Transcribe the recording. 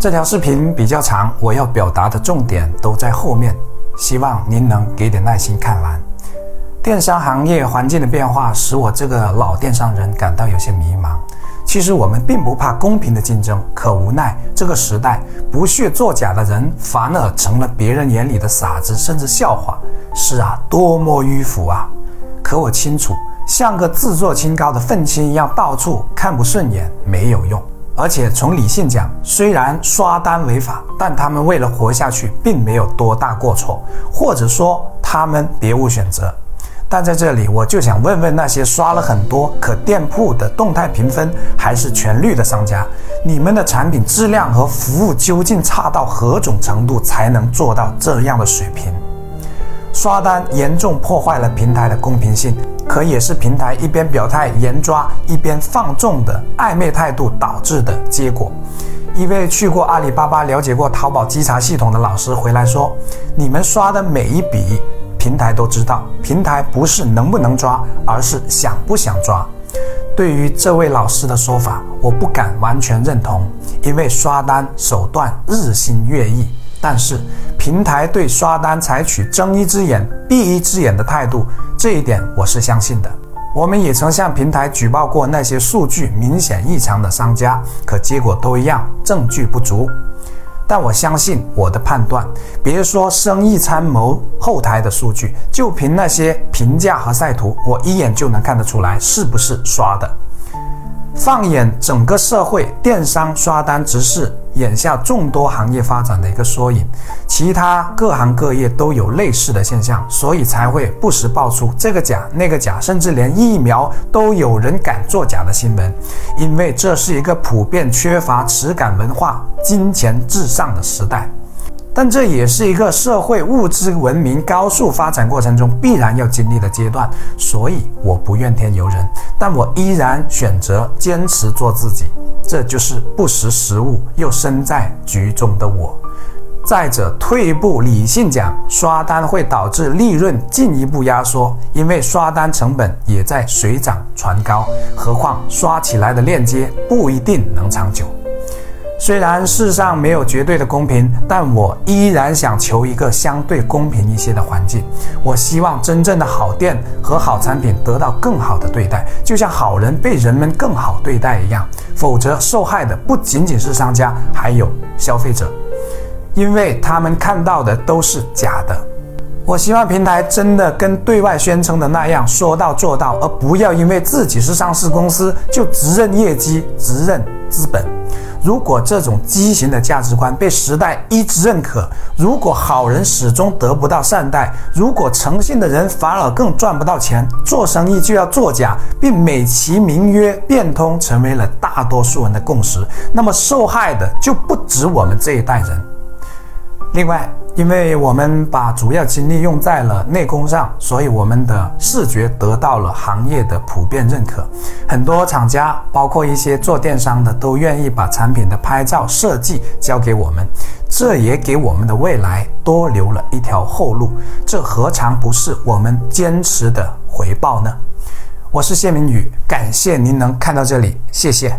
这条视频比较长，我要表达的重点都在后面，希望您能给点耐心看完。电商行业环境的变化使我这个老电商人感到有些迷茫。其实我们并不怕公平的竞争，可无奈这个时代不屑作假的人反而成了别人眼里的傻子，甚至笑话。是啊，多么迂腐啊！可我清楚，像个自作清高的愤青一样到处看不顺眼没有用。而且从理性讲，虽然刷单违法，但他们为了活下去，并没有多大过错，或者说他们别无选择。但在这里，我就想问问那些刷了很多可店铺的动态评分还是全绿的商家，你们的产品质量和服务究竟差到何种程度才能做到这样的水平？刷单严重破坏了平台的公平性，可也是平台一边表态严抓，一边放纵的暧昧态度导致的结果。一位去过阿里巴巴、了解过淘宝稽查系统的老师回来说：“你们刷的每一笔。”平台都知道，平台不是能不能抓，而是想不想抓。对于这位老师的说法，我不敢完全认同，因为刷单手段日新月异。但是平台对刷单采取睁一只眼闭一只眼的态度，这一点我是相信的。我们也曾向平台举报过那些数据明显异常的商家，可结果都一样，证据不足。但我相信我的判断，别说生意参谋后台的数据，就凭那些评价和赛图，我一眼就能看得出来是不是刷的。放眼整个社会，电商刷单只是眼下众多行业发展的一个缩影，其他各行各业都有类似的现象，所以才会不时爆出这个假那个假，甚至连疫苗都有人敢作假的新闻。因为这是一个普遍缺乏耻感文化、金钱至上的时代。但这也是一个社会物质文明高速发展过程中必然要经历的阶段，所以我不怨天尤人，但我依然选择坚持做自己，这就是不识时务又身在局中的我。再者，退一步理性讲，刷单会导致利润进一步压缩，因为刷单成本也在水涨船高，何况刷起来的链接不一定能长久。虽然世上没有绝对的公平，但我依然想求一个相对公平一些的环境。我希望真正的好店和好产品得到更好的对待，就像好人被人们更好对待一样。否则，受害的不仅仅是商家，还有消费者，因为他们看到的都是假的。我希望平台真的跟对外宣称的那样说到做到，而不要因为自己是上市公司就只认业绩、只认资本。如果这种畸形的价值观被时代一直认可，如果好人始终得不到善待，如果诚信的人反而更赚不到钱，做生意就要作假，并美其名曰变通，成为了大多数人的共识，那么受害的就不止我们这一代人。另外，因为我们把主要精力用在了内功上，所以我们的视觉得到了行业的普遍认可。很多厂家，包括一些做电商的，都愿意把产品的拍照设计交给我们，这也给我们的未来多留了一条后路。这何尝不是我们坚持的回报呢？我是谢明宇，感谢您能看到这里，谢谢。